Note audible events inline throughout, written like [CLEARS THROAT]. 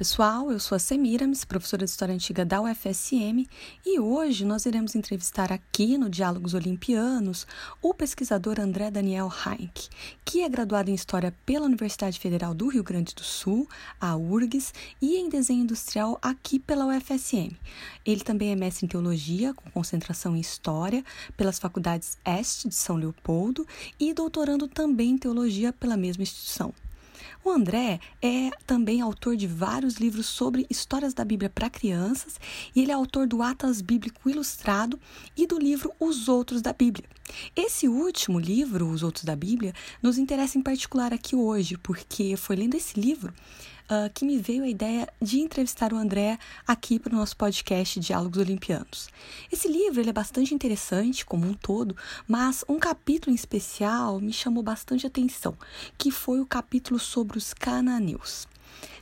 Pessoal, eu sou a Semiramis, professora de História Antiga da UFSM, e hoje nós iremos entrevistar aqui no Diálogos Olimpianos o pesquisador André Daniel Heinck, que é graduado em História pela Universidade Federal do Rio Grande do Sul, a URGS, e em Desenho Industrial aqui pela UFSM. Ele também é mestre em Teologia, com concentração em História, pelas faculdades Este de São Leopoldo, e doutorando também em Teologia pela mesma instituição. O André é também autor de vários livros sobre histórias da Bíblia para crianças e ele é autor do Atlas Bíblico Ilustrado e do livro Os Outros da Bíblia. Esse último livro, Os Outros da Bíblia, nos interessa em particular aqui hoje, porque foi lendo esse livro uh, que me veio a ideia de entrevistar o André aqui para o nosso podcast Diálogos Olimpianos. Esse livro ele é bastante interessante como um todo, mas um capítulo em especial me chamou bastante atenção, que foi o capítulo sobre os cananeus.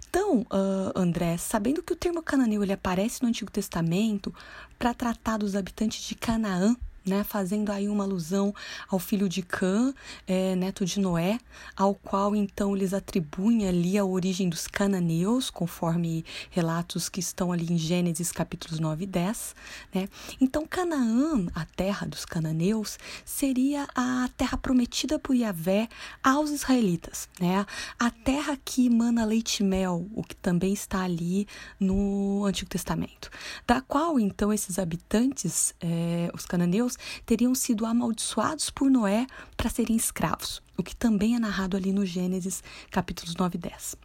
Então, uh, André, sabendo que o termo cananeu ele aparece no Antigo Testamento para tratar dos habitantes de Canaã, né, fazendo aí uma alusão ao filho de Cã, é, neto de Noé, ao qual então eles atribuem ali a origem dos cananeus, conforme relatos que estão ali em Gênesis capítulos 9 e 10. Né? Então, Canaã, a terra dos cananeus, seria a terra prometida por Yahvé aos israelitas, né? a terra que emana leite e mel, o que também está ali no Antigo Testamento, da qual então esses habitantes, é, os cananeus, teriam sido amaldiçoados por Noé para serem escravos, o que também é narrado ali no Gênesis capítulos 9 e 10.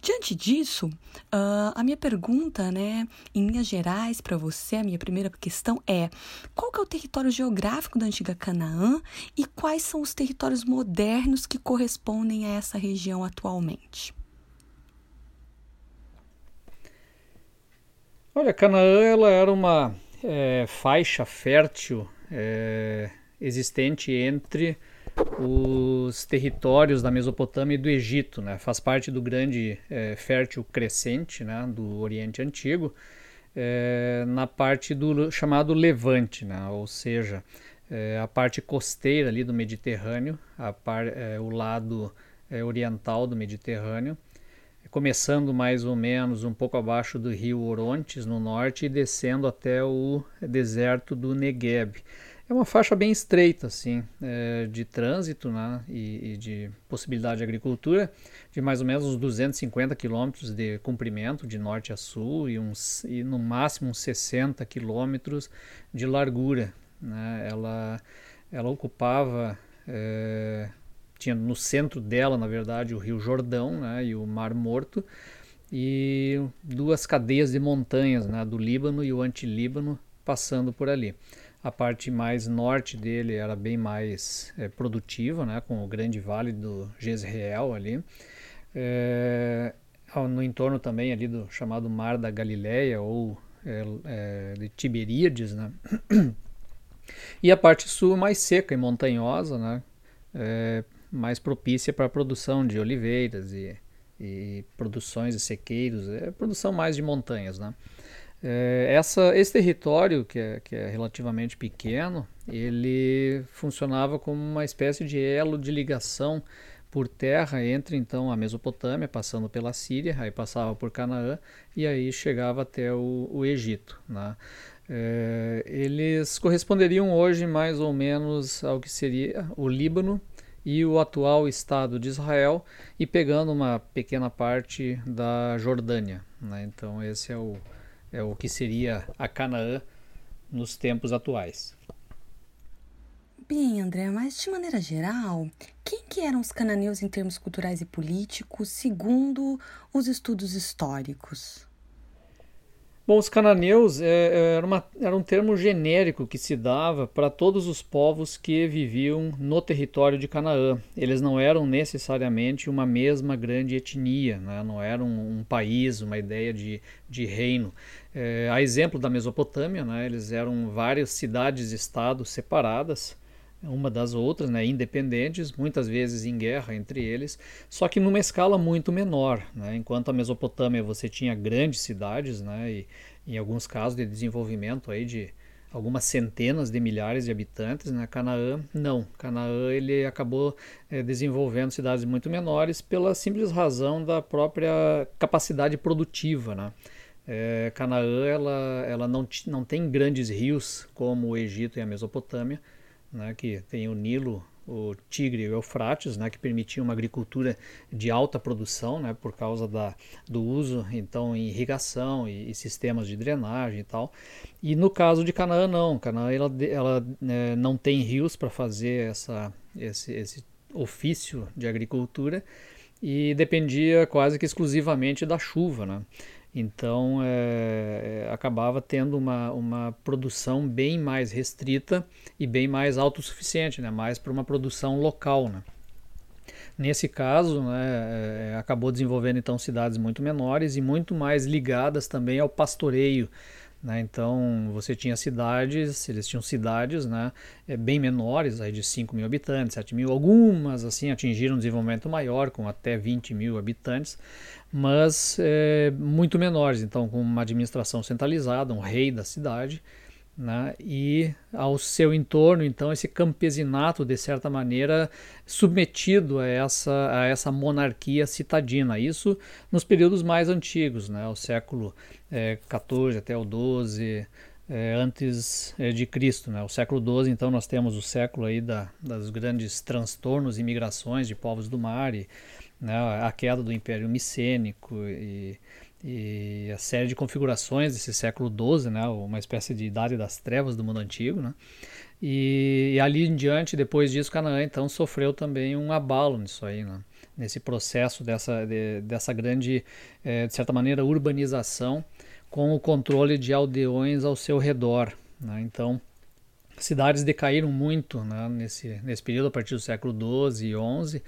Diante disso, uh, a minha pergunta, né, em linhas gerais para você, a minha primeira questão é: qual que é o território geográfico da antiga Canaã e quais são os territórios modernos que correspondem a essa região atualmente? Olha, Canaã ela era uma é, faixa fértil é, existente entre os territórios da Mesopotâmia e do Egito, né? faz parte do grande é, fértil crescente né? do Oriente Antigo, é, na parte do chamado Levante, né? ou seja, é, a parte costeira ali do Mediterrâneo, par, é, o lado é, oriental do Mediterrâneo, começando mais ou menos um pouco abaixo do rio Orontes, no norte, e descendo até o deserto do Negueb. É uma faixa bem estreita, assim, é, de trânsito né, e, e, de possibilidade de agricultura, de mais ou menos uns 250 quilômetros de comprimento, de norte a sul, e, uns, e no máximo uns 60 quilômetros de largura. Né? Ela, ela ocupava é, tinha no centro dela, na verdade, o Rio Jordão né, e o Mar Morto, e duas cadeias de montanhas, né, do Líbano e o Antilíbano, passando por ali. A parte mais norte dele era bem mais é, produtiva, né, com o grande vale do Jezreel ali. É, no entorno também ali do chamado Mar da Galileia ou é, é, de Tiberíades, né? [CLEARS THROAT] E a parte sul mais seca e montanhosa, né? É, mais propícia para a produção de oliveiras e, e produções de sequeiros, é produção mais de montanhas, né? É, essa, esse território, que é, que é relativamente pequeno, ele funcionava como uma espécie de elo de ligação por terra entre então a Mesopotâmia, passando pela Síria, aí passava por Canaã e aí chegava até o, o Egito. Né? É, eles corresponderiam hoje mais ou menos ao que seria o Líbano e o atual Estado de Israel e pegando uma pequena parte da Jordânia. Né? Então esse é o, é o que seria a Canaã nos tempos atuais. Bem, André, mas de maneira geral, quem que eram os cananeus em termos culturais e políticos, segundo os estudos históricos? Bom, os cananeus é, é, era, uma, era um termo genérico que se dava para todos os povos que viviam no território de Canaã. Eles não eram necessariamente uma mesma grande etnia, né? não eram um, um país, uma ideia de, de reino. É, a exemplo da Mesopotâmia, né? eles eram várias cidades-estados separadas uma das outras, né, independentes, muitas vezes em guerra entre eles, só que numa escala muito menor. Né? Enquanto a Mesopotâmia você tinha grandes cidades, né, e em alguns casos de desenvolvimento aí de algumas centenas de milhares de habitantes, né? Canaã não. Canaã ele acabou é, desenvolvendo cidades muito menores pela simples razão da própria capacidade produtiva, né? É, Canaã ela, ela não, não tem grandes rios como o Egito e a Mesopotâmia, né? Que tem o Nilo o Tigre e o Eufrates, né, que permitiam uma agricultura de alta produção, né, por causa da, do uso então em irrigação e, e, sistemas de drenagem e tal. E no caso de Canaã não, Canaã ela, ela né, não tem rios para fazer essa, esse, esse ofício de agricultura e dependia quase que exclusivamente da chuva, né. Então é, acabava tendo uma, uma produção bem mais restrita e bem mais autossuficiente, né? mais para uma produção local. Né? Nesse caso, né, é, acabou desenvolvendo então cidades muito menores e muito mais ligadas também ao pastoreio né? Então você tinha cidades, eles tinham cidades né, é, bem menores, aí de 5 mil habitantes, 7 mil, algumas assim atingiram um desenvolvimento maior, com até 20 mil habitantes, mas é, muito menores, então com uma administração centralizada, um rei da cidade, né? e ao seu entorno, então, esse campesinato, de certa maneira, submetido a essa, a essa monarquia citadina. Isso nos períodos mais antigos, né? o século XIV é, até o XII, é, antes é, de Cristo. Né? O século XII, então, nós temos o século aí da, das grandes transtornos e migrações de povos do mar, e, né, a queda do Império Micênico e e a série de configurações desse século XII, né, uma espécie de idade das trevas do mundo antigo, né, e, e ali em diante, depois disso, Canaã então sofreu também um abalo nisso aí, né, nesse processo dessa, de, dessa grande, é, de certa maneira, urbanização com o controle de aldeões ao seu redor, né, então cidades decaíram muito né, nesse, nesse período, a partir do século XII e XI,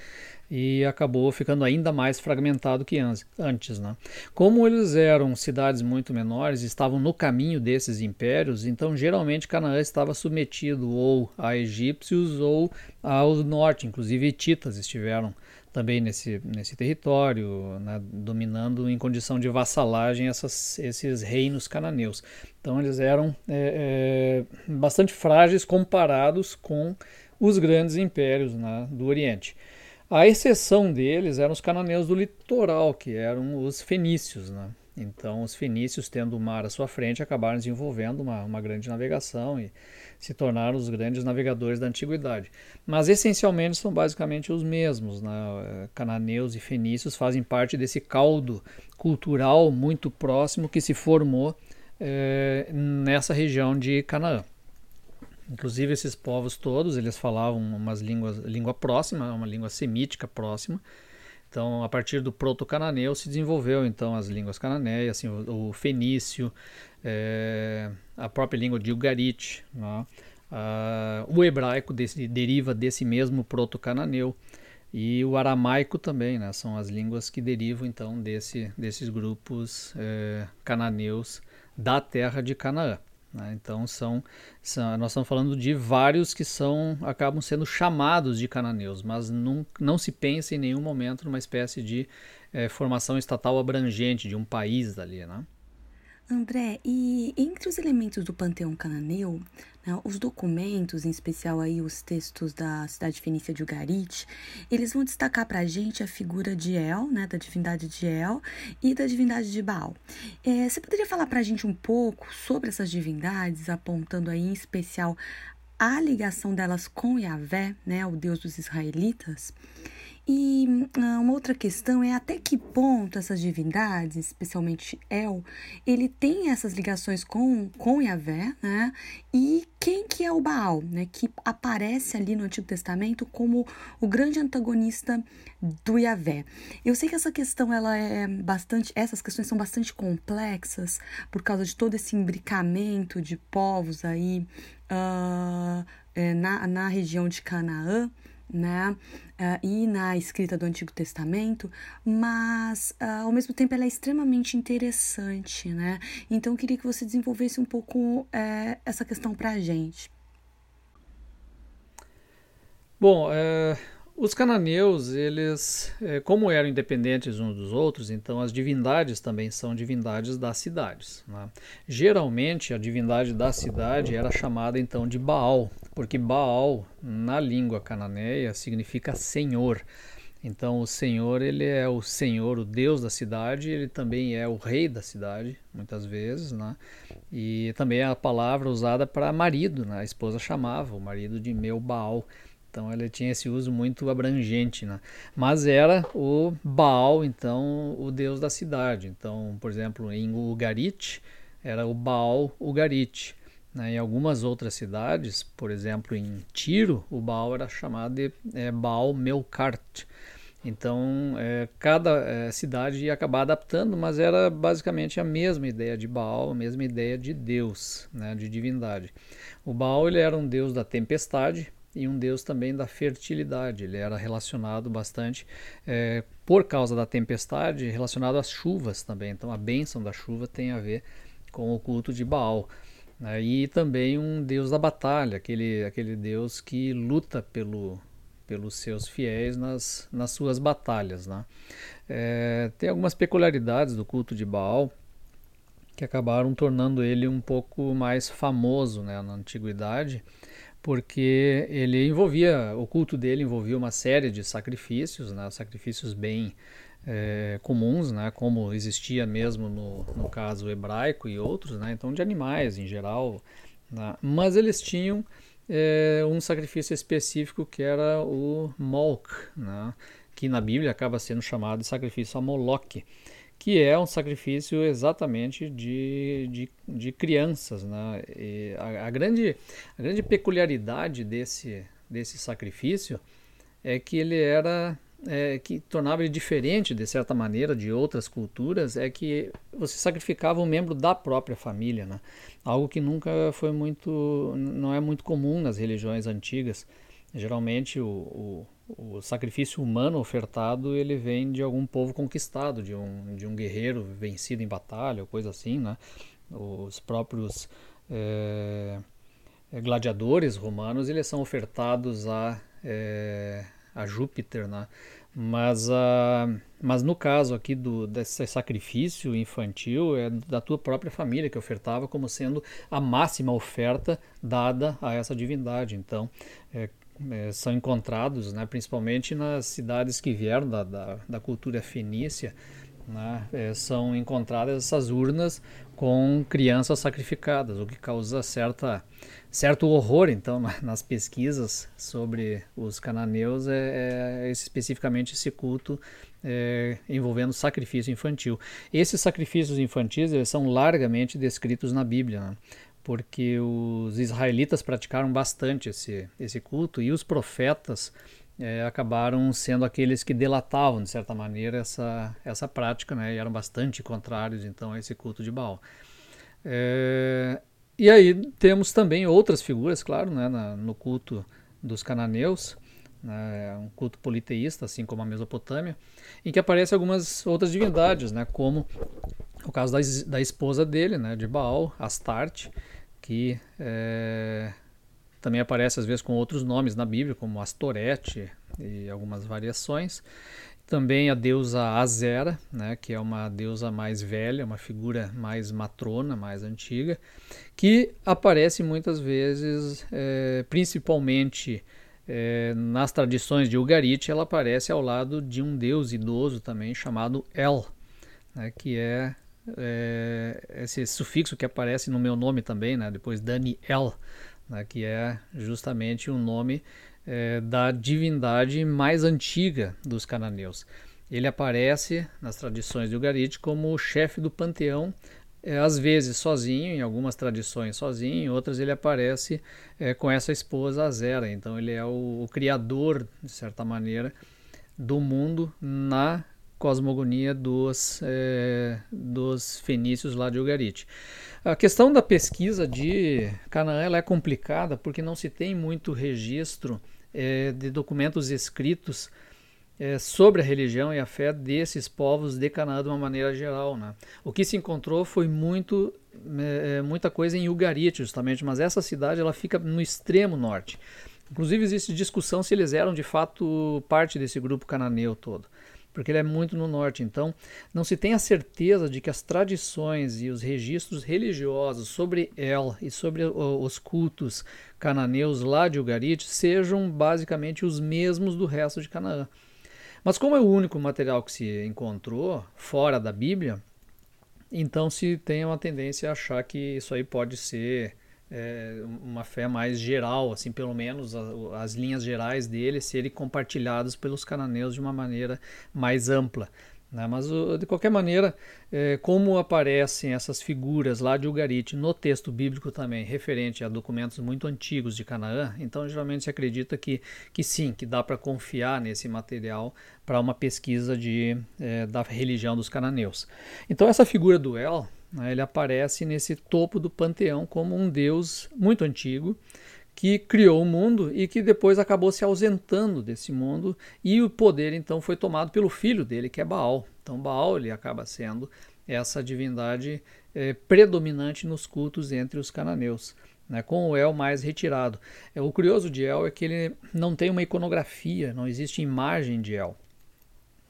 e acabou ficando ainda mais fragmentado que antes. Né? Como eles eram cidades muito menores, estavam no caminho desses impérios, então geralmente Canaã estava submetido ou a egípcios ou ao norte, inclusive hititas estiveram também nesse, nesse território, né, dominando em condição de vassalagem essas, esses reinos cananeus. Então eles eram é, é, bastante frágeis comparados com os grandes impérios né, do Oriente. A exceção deles eram os cananeus do litoral, que eram os fenícios. Né? Então, os fenícios, tendo o mar à sua frente, acabaram desenvolvendo uma, uma grande navegação e se tornaram os grandes navegadores da antiguidade. Mas, essencialmente, são basicamente os mesmos. Né? Cananeus e fenícios fazem parte desse caldo cultural muito próximo que se formou é, nessa região de Canaã. Inclusive esses povos todos, eles falavam umas línguas, língua próxima, uma língua semítica próxima. Então, a partir do proto-cananeu se desenvolveu então as línguas cananeias, assim, o, o fenício, é, a própria língua de Ugarit, ah, o hebraico desse, deriva desse mesmo proto-cananeu e o aramaico também, né? São as línguas que derivam então desse, desses grupos é, cananeus da terra de Canaã. Né? Então são, são, nós estamos falando de vários que são acabam sendo chamados de cananeus, mas não, não se pensa em nenhum momento numa espécie de é, formação estatal abrangente de um país dali, né? André, e entre os elementos do panteão cananeu, os documentos, em especial aí os textos da cidade fenícia de Ugarit, eles vão destacar para a gente a figura de El, né, da divindade de El e da divindade de Baal. É, você poderia falar para a gente um pouco sobre essas divindades, apontando aí em especial a ligação delas com Yahvé, né, o Deus dos israelitas? E ah, uma outra questão é até que ponto essas divindades, especialmente El, ele tem essas ligações com, com Yahvé, né? E quem que é o Baal, né? Que aparece ali no Antigo Testamento como o grande antagonista do Yahvé. Eu sei que essa questão, ela é bastante, essas questões são bastante complexas por causa de todo esse imbricamento de povos aí uh, na, na região de Canaã, né? Uh, e na escrita do Antigo Testamento, mas uh, ao mesmo tempo ela é extremamente interessante, né? Então eu queria que você desenvolvesse um pouco uh, essa questão para a gente. Bom, é, os cananeus, eles, é, como eram independentes uns dos outros, então as divindades também são divindades das cidades. Né? Geralmente, a divindade da cidade era chamada então de Baal, porque Baal, na língua cananeia, significa senhor. Então, o senhor, ele é o senhor, o deus da cidade, ele também é o rei da cidade, muitas vezes, né? E também é a palavra usada para marido, né? A esposa chamava o marido de meu Baal. Então ele tinha esse uso muito abrangente, né? Mas era o Baal, então, o deus da cidade. Então, por exemplo, em Ugarit era o Baal Ugarit. Né? Em algumas outras cidades, por exemplo, em Tiro, o Baal era chamado de é, Baal Melkart. Então, é, cada é, cidade ia acabar adaptando, mas era basicamente a mesma ideia de Baal, a mesma ideia de Deus, né, de divindade. O Baal ele era um deus da tempestade, e um deus também da fertilidade. Ele era relacionado bastante, é, por causa da tempestade, relacionado às chuvas também. Então a bênção da chuva tem a ver com o culto de Baal. Né? E também um deus da batalha, aquele, aquele deus que luta pelo, pelos seus fiéis nas, nas suas batalhas. Né? É, tem algumas peculiaridades do culto de Baal que acabaram tornando ele um pouco mais famoso né, na antiguidade porque ele envolvia, o culto dele envolvia uma série de sacrifícios, né, sacrifícios bem é, comuns, né, como existia mesmo no, no caso hebraico e outros, né, então de animais em geral, né, mas eles tinham é, um sacrifício específico que era o molk, né, que na Bíblia acaba sendo chamado de sacrifício a Moloque que é um sacrifício exatamente de, de, de crianças. Né? A, a, grande, a grande peculiaridade desse, desse sacrifício é que ele era é, que tornava ele diferente de certa maneira de outras culturas é que você sacrificava um membro da própria família, né? algo que nunca foi muito, não é muito comum nas religiões antigas. Geralmente o, o o sacrifício humano ofertado ele vem de algum povo conquistado, de um, de um guerreiro vencido em batalha, ou coisa assim, né? Os próprios é, gladiadores romanos eles são ofertados a, é, a Júpiter, né? Mas, a, mas no caso aqui do, desse sacrifício infantil é da tua própria família que ofertava como sendo a máxima oferta dada a essa divindade. Então, é, é, são encontrados, né, principalmente nas cidades que vieram da, da, da cultura fenícia, né, é, são encontradas essas urnas com crianças sacrificadas, o que causa certa, certo horror, então, nas pesquisas sobre os cananeus, é, é especificamente esse culto é, envolvendo sacrifício infantil. Esses sacrifícios infantis eles são largamente descritos na Bíblia. Né? Porque os israelitas praticaram bastante esse, esse culto e os profetas é, acabaram sendo aqueles que delatavam, de certa maneira, essa, essa prática, né, e eram bastante contrários, então, a esse culto de Baal. É, e aí temos também outras figuras, claro, né, na, no culto dos cananeus, né, um culto politeísta, assim como a Mesopotâmia, em que aparecem algumas outras divindades, né, como o caso da, da esposa dele, né, de Baal, Astarte, que é, também aparece às vezes com outros nomes na Bíblia, como Astorete e algumas variações. Também a deusa Azera, né, que é uma deusa mais velha, uma figura mais matrona, mais antiga, que aparece muitas vezes, é, principalmente é, nas tradições de Ugarit, ela aparece ao lado de um deus idoso também chamado El, né, que é é, esse sufixo que aparece no meu nome também, né, depois Daniel, né, que é justamente o nome é, da divindade mais antiga dos cananeus. Ele aparece nas tradições de Ugarit como o chefe do panteão, é, às vezes sozinho, em algumas tradições sozinho, em outras ele aparece é, com essa esposa Azera. Então ele é o, o criador, de certa maneira, do mundo na cosmogonia dos, é, dos fenícios lá de Ugarit. A questão da pesquisa de Canaã ela é complicada porque não se tem muito registro é, de documentos escritos é, sobre a religião e a fé desses povos de Canaã de uma maneira geral. Né? O que se encontrou foi muito, é, muita coisa em Ugarit, justamente, mas essa cidade ela fica no extremo norte. Inclusive existe discussão se eles eram de fato parte desse grupo cananeu todo, porque ele é muito no norte. Então não se tem a certeza de que as tradições e os registros religiosos sobre El e sobre os cultos cananeus lá de Ugarit sejam basicamente os mesmos do resto de Canaã. Mas como é o único material que se encontrou fora da Bíblia, então se tem uma tendência a achar que isso aí pode ser é, uma fé mais geral, assim, pelo menos a, as linhas gerais dele serem compartilhadas pelos cananeus de uma maneira mais ampla. Né? Mas, de qualquer maneira, é, como aparecem essas figuras lá de Ugarit no texto bíblico também, referente a documentos muito antigos de Canaã, então geralmente se acredita que, que sim, que dá para confiar nesse material para uma pesquisa de, é, da religião dos cananeus. Então, essa figura do El, ele aparece nesse topo do panteão como um deus muito antigo que criou o mundo e que depois acabou se ausentando desse mundo e o poder então foi tomado pelo filho dele, que é Baal. Então Baal ele acaba sendo essa divindade é, predominante nos cultos entre os cananeus. Né, com o El mais retirado. É, o curioso de El é que ele não tem uma iconografia, não existe imagem de El.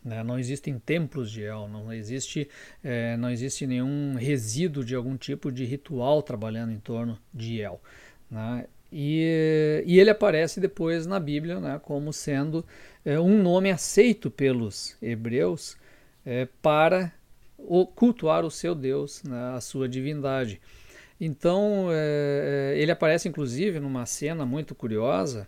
Né, não existem templos de El, não existe, é, não existe nenhum resíduo de algum tipo de ritual trabalhando em torno de El. Né? E, e, ele aparece depois na Bíblia né, como sendo é, um nome aceito pelos hebreus é, para o, cultuar o seu Deus, né, a sua divindade. Então, é, é ele aparece inclusive numa cena muito curiosa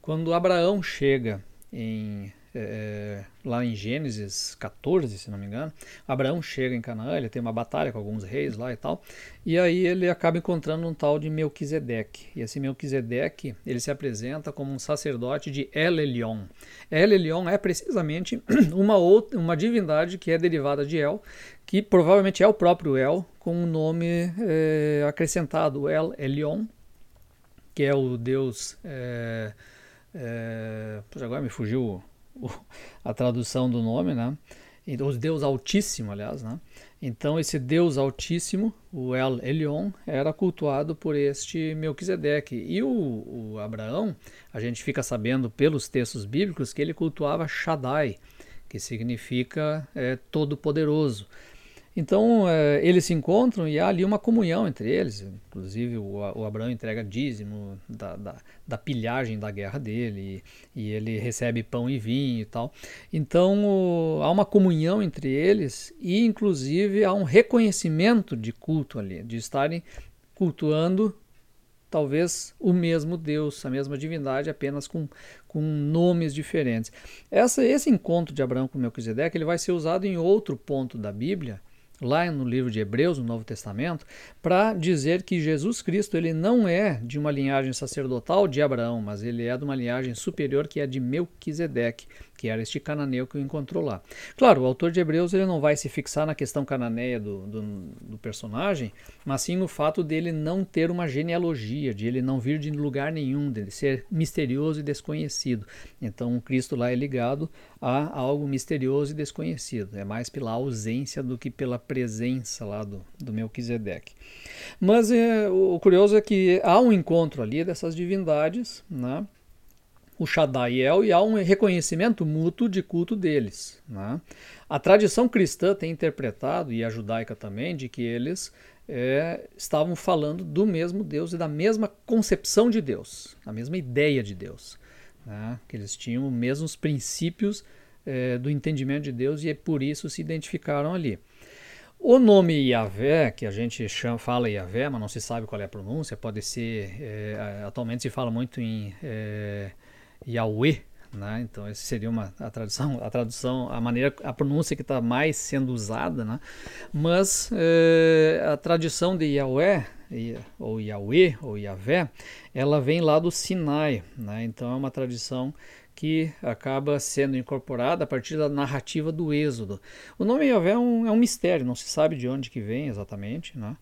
quando Abraão chega em é, lá em Gênesis 14, se não me engano, Abraão chega em Canaã, ele tem uma batalha com alguns reis lá e tal, e aí ele acaba encontrando um tal de Melquisedeque. E esse Melquisedeque, ele se apresenta como um sacerdote de El Elyon. El Elyon é precisamente [CLEARS THROAT] uma outra, uma divindade que é derivada de El, que provavelmente é o próprio El, com um nome é, acrescentado, El Elyon, que é o deus... É, é, agora me fugiu a tradução do nome, né? O Deus Altíssimo, aliás, né? Então esse Deus Altíssimo, o El Elyon, era cultuado por este Melquisedeque. E o, o Abraão, a gente fica sabendo pelos textos bíblicos que ele cultuava Shaddai, que significa é, todo-poderoso. Então é, eles se encontram e há ali uma comunhão entre eles. Inclusive o, o Abraão entrega dízimo da, da, da, pilhagem da guerra dele e, e, ele recebe pão e vinho e tal. Então o, há uma comunhão entre eles e inclusive há um reconhecimento de culto ali, de estarem cultuando talvez o mesmo Deus, a mesma divindade, apenas com, com nomes diferentes. Essa, esse encontro de Abraão com Melquisedeque ele vai ser usado em outro ponto da Bíblia lá no livro de Hebreus, no Novo Testamento, para dizer que Jesus Cristo ele não é de uma linhagem sacerdotal de Abraão, mas ele é de uma linhagem superior que é de Melquisedeque que era este cananeu que o encontrou lá. Claro, o autor de Hebreus ele não vai se fixar na questão cananeia do, do, do, personagem, mas sim no fato dele não ter uma genealogia, de ele não vir de lugar nenhum, dele ser misterioso e desconhecido. Então, o Cristo lá é ligado a algo misterioso e desconhecido. É mais pela ausência do que pela presença lá do, do Melquisedeque. Mas é, o curioso é que há um encontro ali dessas divindades, né? O Shaddaiel e há um reconhecimento mútuo de culto deles. Né? A tradição cristã tem interpretado, e a judaica também, de que eles é, estavam falando do mesmo Deus e da mesma concepção de Deus, a mesma ideia de Deus. Né? Que eles tinham os mesmos princípios é, do entendimento de Deus e é por isso se identificaram ali. O nome Yahvé, que a gente chama, fala Yahvé, mas não se sabe qual é a pronúncia, pode ser. É, atualmente se fala muito em é, Yahweh, né? Então essa seria uma a tradução, a tradução, a maneira, a pronúncia que está mais sendo usada, né? Mas é, a tradição de Yahweh ou Yahweh ou Yahvé, ela vem lá do Sinai, né? Então é uma tradição que acaba sendo incorporada a partir da narrativa do Êxodo. O nome Yahvé é um, é um mistério, não se sabe de onde que vem exatamente, né?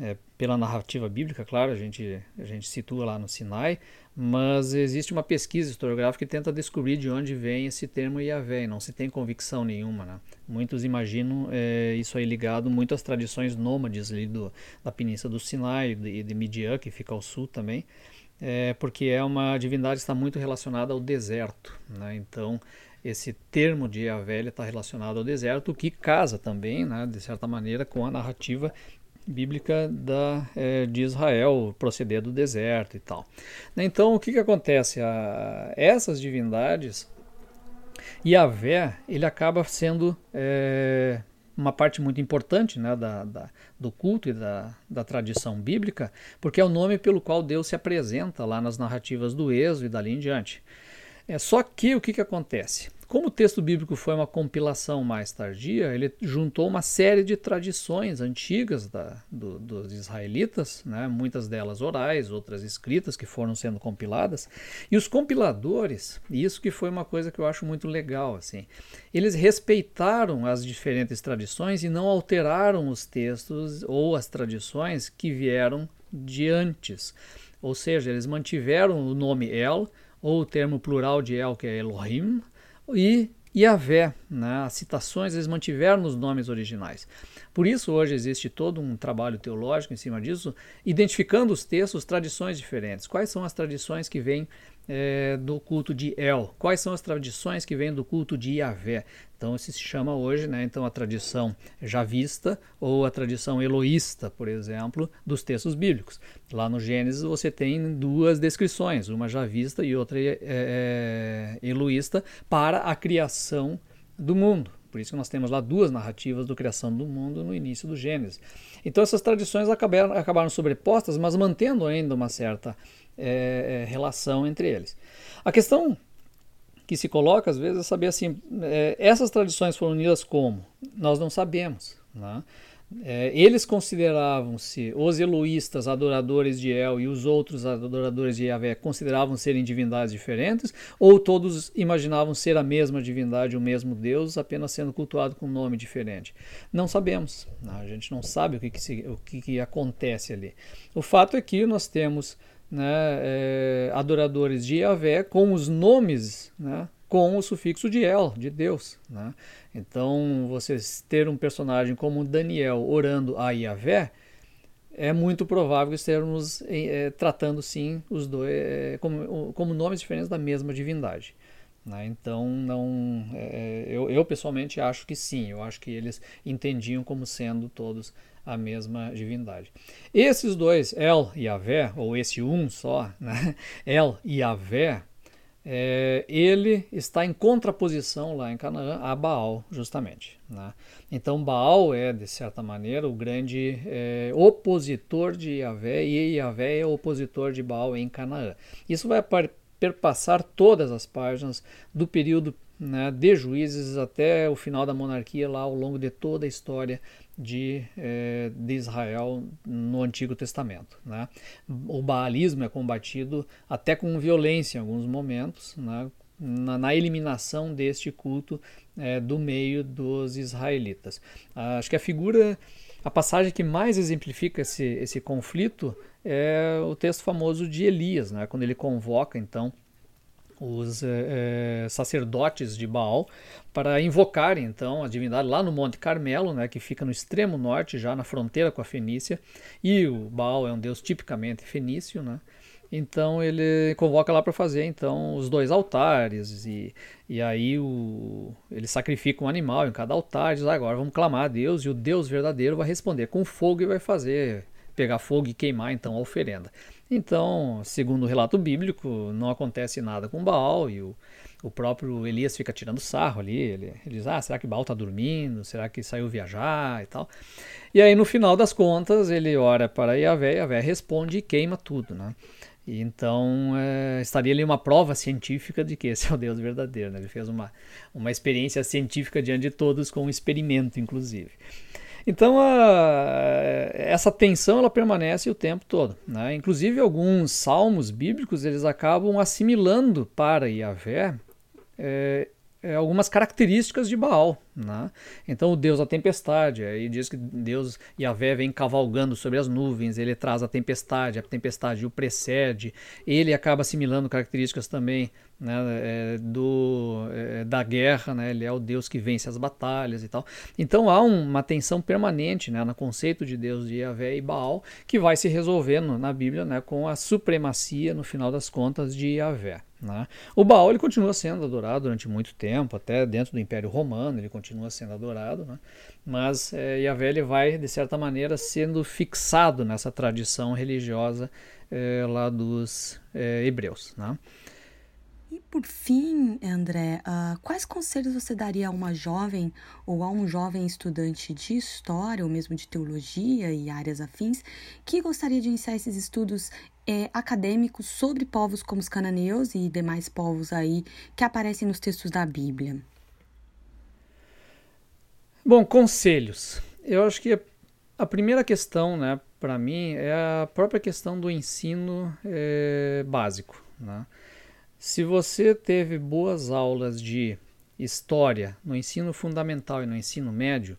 É, pela narrativa bíblica, claro, a gente, a gente situa lá no Sinai, mas existe uma pesquisa historiográfica que tenta descobrir de onde vem esse termo Yahvé, não se tem convicção nenhuma. Né? Muitos imaginam é, isso aí ligado muito às tradições nômades ali do, da Península do Sinai e de, de Midian, que fica ao sul também, é, porque é uma divindade que está muito relacionada ao deserto. Né? Então, esse termo de Yahvé está relacionado ao deserto, o que casa também, né, de certa maneira, com a narrativa bíblica da, é, de Israel, proceder do deserto e tal. Então, o que, que acontece? A, essas divindades, Yahvé, ele acaba sendo é, uma parte muito importante né, da, da, do culto e da, da tradição bíblica, porque é o nome pelo qual Deus se apresenta lá nas narrativas do Êxodo e dali em diante. É só que o que, que acontece? Como o texto bíblico foi uma compilação mais tardia, ele juntou uma série de tradições antigas da, do, dos israelitas, né, muitas delas orais, outras escritas que foram sendo compiladas, e os compiladores, isso que foi uma coisa que eu acho muito legal, assim, eles respeitaram as diferentes tradições e não alteraram os textos ou as tradições que vieram de antes. Ou seja, eles mantiveram o nome El, ou o termo plural de El, que é Elohim, e Yahvé, né? as citações eles mantiveram nos nomes originais. Por isso hoje existe todo um trabalho teológico em cima disso, identificando os textos, tradições diferentes. Quais são as tradições que vêm é, do culto de El? Quais são as tradições que vêm do culto de Yahvé? Então, isso se chama hoje, né, então, a tradição javista ou a tradição eloísta, por exemplo, dos textos bíblicos. Lá no Gênesis você tem duas descrições, uma javista e outra é, é, eloísta, para a criação do mundo. Por isso que nós temos lá duas narrativas do criação do mundo no início do Gênesis. Então essas tradições acabaram, acabaram sobrepostas, mas mantendo ainda uma certa é, é, relação entre eles. A questão que se coloca às vezes é saber assim, é, essas tradições foram unidas como? Nós não sabemos. Né? É, eles consideravam-se, os eloístas, adoradores de El, e os outros adoradores de Yahvé consideravam serem divindades diferentes, ou todos imaginavam ser a mesma divindade, o mesmo Deus, apenas sendo cultuado com um nome diferente? Não sabemos, né? a gente não sabe o que, que, se, o que, que acontece ali. O fato é que nós temos né, é, adoradores de Yahvé com os nomes, né, com o sufixo de El, de Deus. Né? Então, você ter um personagem como Daniel orando a Yahvé, é muito provável que estejamos é, tratando sim os dois é, como, como, nomes diferentes da mesma divindade. Né? Então, não, é, eu, eu, pessoalmente acho que sim, eu acho que eles entendiam como sendo todos a mesma divindade. Esses dois, El e Avé, ou esse um só, né? [LAUGHS] El e Avé, é, ele está em contraposição lá em Canaã a Baal, justamente. Né? Então, Baal é, de certa maneira, o grande é, opositor de Yahvé e Yahvé é opositor de Baal em Canaã. Isso vai perpassar todas as páginas do período né, de juízes até o final da monarquia, lá ao longo de toda a história de, é, de Israel no Antigo Testamento. Né? O baalismo é combatido até com violência em alguns momentos, né? na, na, eliminação deste culto é, do meio dos israelitas. Ah, acho que a figura, a passagem que mais exemplifica esse, esse conflito é o texto famoso de Elias, né? quando ele convoca então os é, sacerdotes de Baal para invocarem então a divindade lá no Monte Carmelo, né, que fica no extremo norte, já na fronteira com a Fenícia, e o Baal é um deus tipicamente fenício, né? Então ele convoca lá para fazer então os dois altares e, e aí o, ele sacrifica um animal em cada altar, diz ah, agora vamos clamar a Deus e o Deus verdadeiro vai responder com fogo e vai fazer pegar fogo e queimar então a oferenda. Então, segundo o relato bíblico, não acontece nada com Baal e o, o próprio Elias fica tirando sarro ali. Ele, ele diz: Ah, será que Baal está dormindo? Será que saiu viajar e tal? E aí, no final das contas, ele ora para Yahvé, Yahvé responde e queima tudo, né? E então é, estaria ali uma prova científica de que esse [LAUGHS] é o Deus verdadeiro. Né? Ele fez uma, uma experiência científica diante de todos, com um experimento, inclusive. Então a, essa tensão ela permanece o tempo todo. Né? Inclusive alguns salmos bíblicos eles acabam assimilando para Yahvé é, é, algumas características de Baal. Né? Então o Deus da tempestade, aí diz que Deus Yahvé vem cavalgando sobre as nuvens, ele traz a tempestade, a tempestade o precede, ele acaba assimilando características também né, é, do, é, da guerra, né? ele é o Deus que vence as batalhas e tal. Então há uma tensão permanente né, no conceito de Deus de Yahvé e Baal, que vai se resolvendo na Bíblia né, com a supremacia, no final das contas, de Yahvé. Né? O Baal ele continua sendo adorado durante muito tempo, até dentro do Império Romano ele continua sendo adorado, né? mas é, Yahvé ele vai, de certa maneira, sendo fixado nessa tradição religiosa é, lá dos é, hebreus. Né? E por fim, André, uh, quais conselhos você daria a uma jovem ou a um jovem estudante de história ou mesmo de teologia e áreas afins que gostaria de iniciar esses estudos é, acadêmicos sobre povos como os cananeus e demais povos aí que aparecem nos textos da Bíblia? Bom, conselhos. Eu acho que a primeira questão, né, para mim, é a própria questão do ensino é, básico, né? Se você teve boas aulas de história no ensino fundamental e no ensino médio,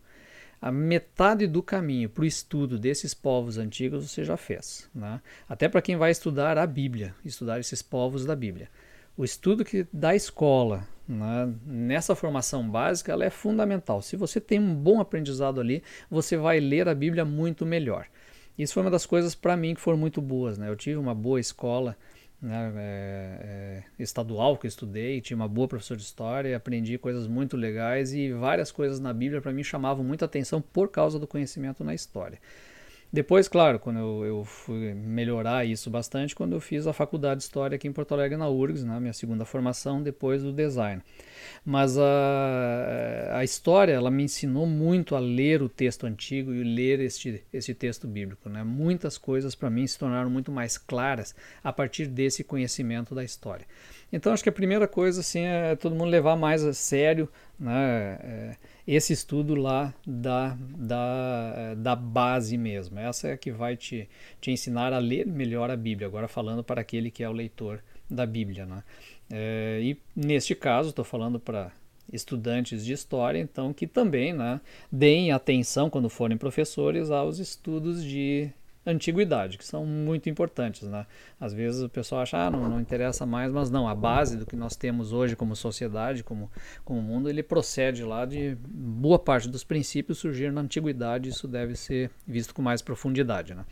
a metade do caminho para o estudo desses povos antigos você já fez. Né? Até para quem vai estudar a Bíblia, estudar esses povos da Bíblia. O estudo que da escola, né, nessa formação básica, ela é fundamental. Se você tem um bom aprendizado ali, você vai ler a Bíblia muito melhor. Isso foi uma das coisas para mim que foram muito boas. Né? Eu tive uma boa escola né, é, é, estadual que eu estudei, tinha uma boa professora de história, aprendi coisas muito legais e várias coisas na Bíblia para mim chamavam muita atenção por causa do conhecimento na história. Depois, claro, quando eu, eu, fui melhorar isso bastante, quando eu fiz a faculdade de História aqui em Porto Alegre, na URGS, na né, minha segunda formação, depois do design. Mas a, a história, ela me ensinou muito a ler o texto antigo e ler este, este texto bíblico. Né? Muitas coisas para mim se tornaram muito mais claras a partir desse conhecimento da história. Então, acho que a primeira coisa assim, é todo mundo levar mais a sério né, é, esse estudo lá da, da, da base mesmo. Essa é a que vai te, te ensinar a ler melhor a Bíblia, agora falando para aquele que é o leitor da Bíblia. Né? É, e neste caso, estou falando para estudantes de história, então que também né, deem atenção quando forem professores aos estudos de antiguidade, que são muito importantes. Né? Às vezes o pessoal acha, ah, não, não interessa mais, mas não, a base do que nós temos hoje como sociedade, como, como mundo, ele procede lá de boa parte dos princípios surgir na antiguidade, isso deve ser visto com mais profundidade. Né?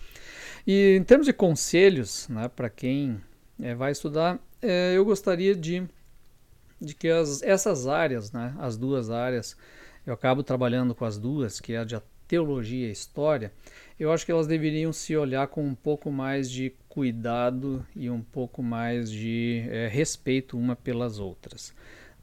E em termos de conselhos, né, para quem é, vai estudar, é, eu gostaria de, de que as, essas áreas, né, as duas áreas, eu acabo trabalhando com as duas, que é a de teologia e história, eu acho que elas deveriam se olhar com um pouco mais de cuidado e um pouco mais de é, respeito uma pelas outras.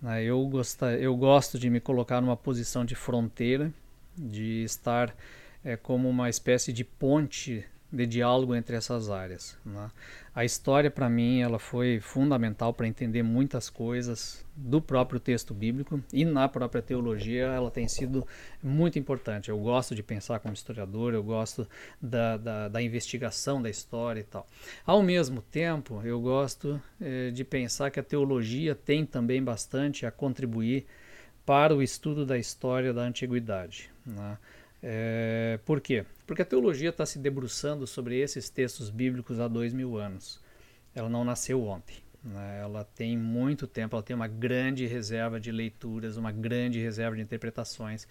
Né? Eu, gosta, eu gosto de me colocar numa posição de fronteira, de estar é, como uma espécie de ponte de diálogo entre essas áreas. Né? A história, para mim, ela foi fundamental para entender muitas coisas do próprio texto bíblico e na própria teologia ela tem sido muito importante. Eu gosto de pensar como historiador, eu gosto da, da, da investigação da história e tal. Ao mesmo tempo, eu gosto eh, de pensar que a teologia tem também bastante a contribuir para o estudo da história da antiguidade. Né? É, por quê? Porque a teologia está se debruçando sobre esses textos bíblicos há dois mil anos. Ela não nasceu ontem. Né? Ela tem muito tempo, ela tem uma grande reserva de leituras, uma grande reserva de interpretações.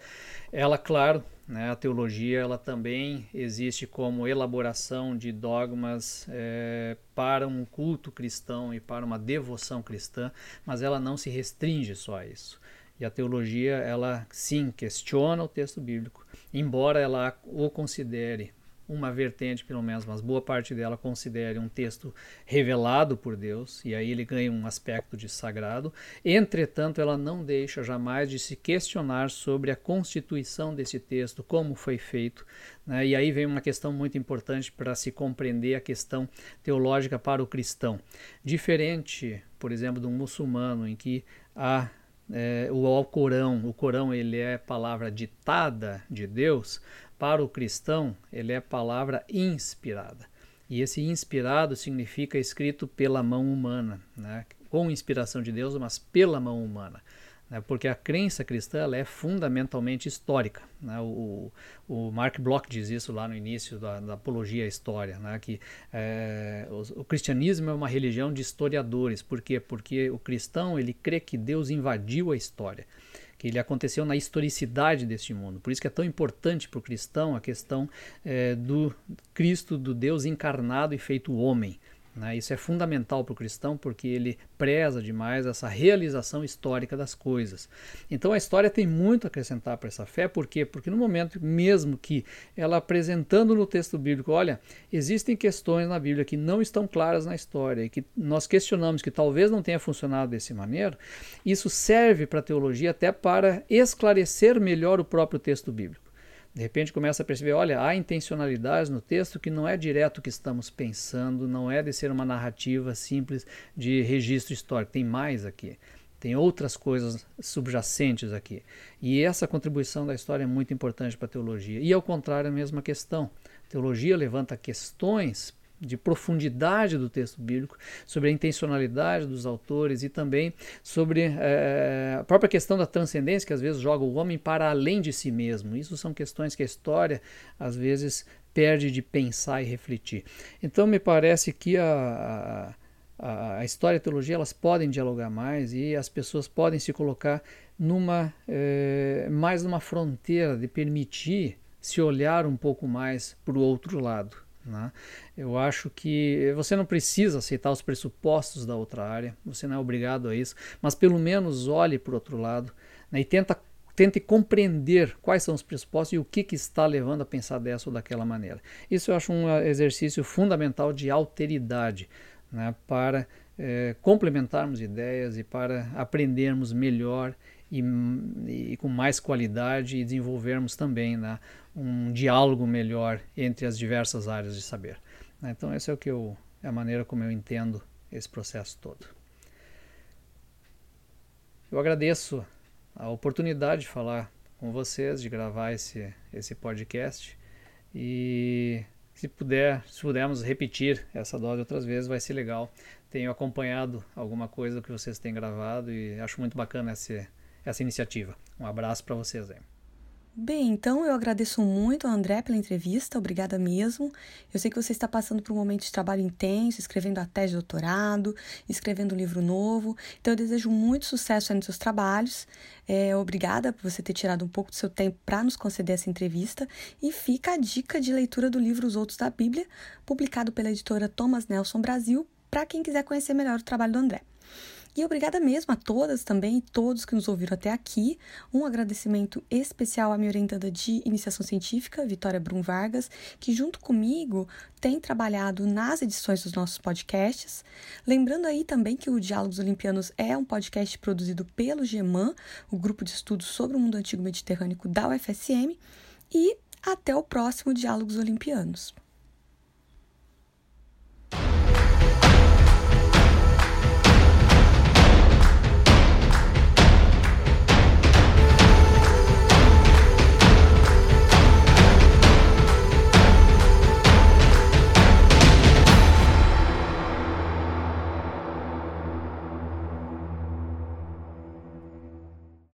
Ela, claro, né, a teologia ela também existe como elaboração de dogmas é, para um culto cristão e para uma devoção cristã, mas ela não se restringe só a isso. E a teologia, ela sim questiona o texto bíblico, embora ela o considere uma vertente, pelo menos, mas boa parte dela considere um texto revelado por Deus, e aí ele ganha um aspecto de sagrado. Entretanto, ela não deixa jamais de se questionar sobre a constituição desse texto, como foi feito. Né? E aí vem uma questão muito importante para se compreender a questão teológica para o cristão. Diferente, por exemplo, de um muçulmano, em que há é, o Alcorão, o Corão ele é palavra ditada de Deus, para o cristão ele é palavra inspirada. E esse inspirado significa escrito pela mão humana, né? com inspiração de Deus, mas pela mão humana. Né, porque a crença cristã é fundamentalmente histórica. Né, o, o, Mark Bloch diz isso lá no início da, da apologia à história, né, que é, o, o, cristianismo é uma religião de historiadores. Por quê? Porque o cristão ele crê que Deus invadiu a história que ele aconteceu na historicidade deste mundo. Por isso que é tão importante para o cristão a questão é, do Cristo, do Deus encarnado e feito homem. Né? Isso é fundamental para o cristão porque ele preza demais essa realização histórica das coisas. Então a história tem muito a acrescentar para essa fé, por quê? Porque no momento mesmo que ela apresentando no texto bíblico, olha, existem questões na Bíblia que não estão claras na história e que nós questionamos que talvez não tenha funcionado desse maneira, isso serve para a teologia até para esclarecer melhor o próprio texto bíblico. De repente começa a perceber, olha, há intencionalidades no texto que não é direto o que estamos pensando, não é de ser uma narrativa simples de registro histórico, tem mais aqui. Tem outras coisas subjacentes aqui. E essa contribuição da história é muito importante para a teologia. E ao contrário, a mesma questão. A teologia levanta questões de profundidade do texto bíblico, sobre a intencionalidade dos autores e também sobre é, a própria questão da transcendência, que às vezes joga o homem para além de si mesmo. Isso são questões que a história às vezes perde de pensar e refletir. Então me parece que a, a, a história e a teologia elas podem dialogar mais e as pessoas podem se colocar numa é, mais numa fronteira de permitir se olhar um pouco mais para o outro lado. Né? Eu acho que você não precisa aceitar os pressupostos da outra área, você não é obrigado a isso, mas pelo menos olhe para o outro lado né? e tenta, tente compreender quais são os pressupostos e o que, que está levando a pensar dessa ou daquela maneira. Isso eu acho um eh, exercício fundamental de alteridade né? para é, complementarmos ideias e para aprendermos melhor e, e, com mais qualidade e desenvolvermos também né, um diálogo melhor entre as diversas áreas de saber. Né. Então essa é o que eu, é a maneira como eu entendo esse processo todo. Eu agradeço a oportunidade de falar com vocês, de gravar esse, esse podcast e se puder, se pudermos repetir essa dose outras vezes, vai ser legal. Tenho acompanhado alguma coisa que vocês têm gravado e acho muito bacana esse, essa iniciativa. Um abraço para vocês aí. Bem, então eu agradeço muito a André pela entrevista, obrigada mesmo. Eu sei que você está passando por um momento de trabalho intenso, escrevendo a tese de doutorado, escrevendo um livro novo, então eu desejo muito sucesso nos seus trabalhos. É, obrigada por você ter tirado um pouco do seu tempo para nos conceder essa entrevista e fica a dica de leitura do livro Os Outros da Bíblia, publicado pela editora Thomas Nelson Brasil, para quem quiser conhecer melhor o trabalho do André. E obrigada mesmo a todas também e todos que nos ouviram até aqui. Um agradecimento especial à minha orientada de iniciação científica, Vitória Brum Vargas, que junto comigo tem trabalhado nas edições dos nossos podcasts. Lembrando aí também que o Diálogos Olimpianos é um podcast produzido pelo GEMAN, o grupo de estudos sobre o mundo antigo mediterrâneo da UFSM. E até o próximo Diálogos Olimpianos.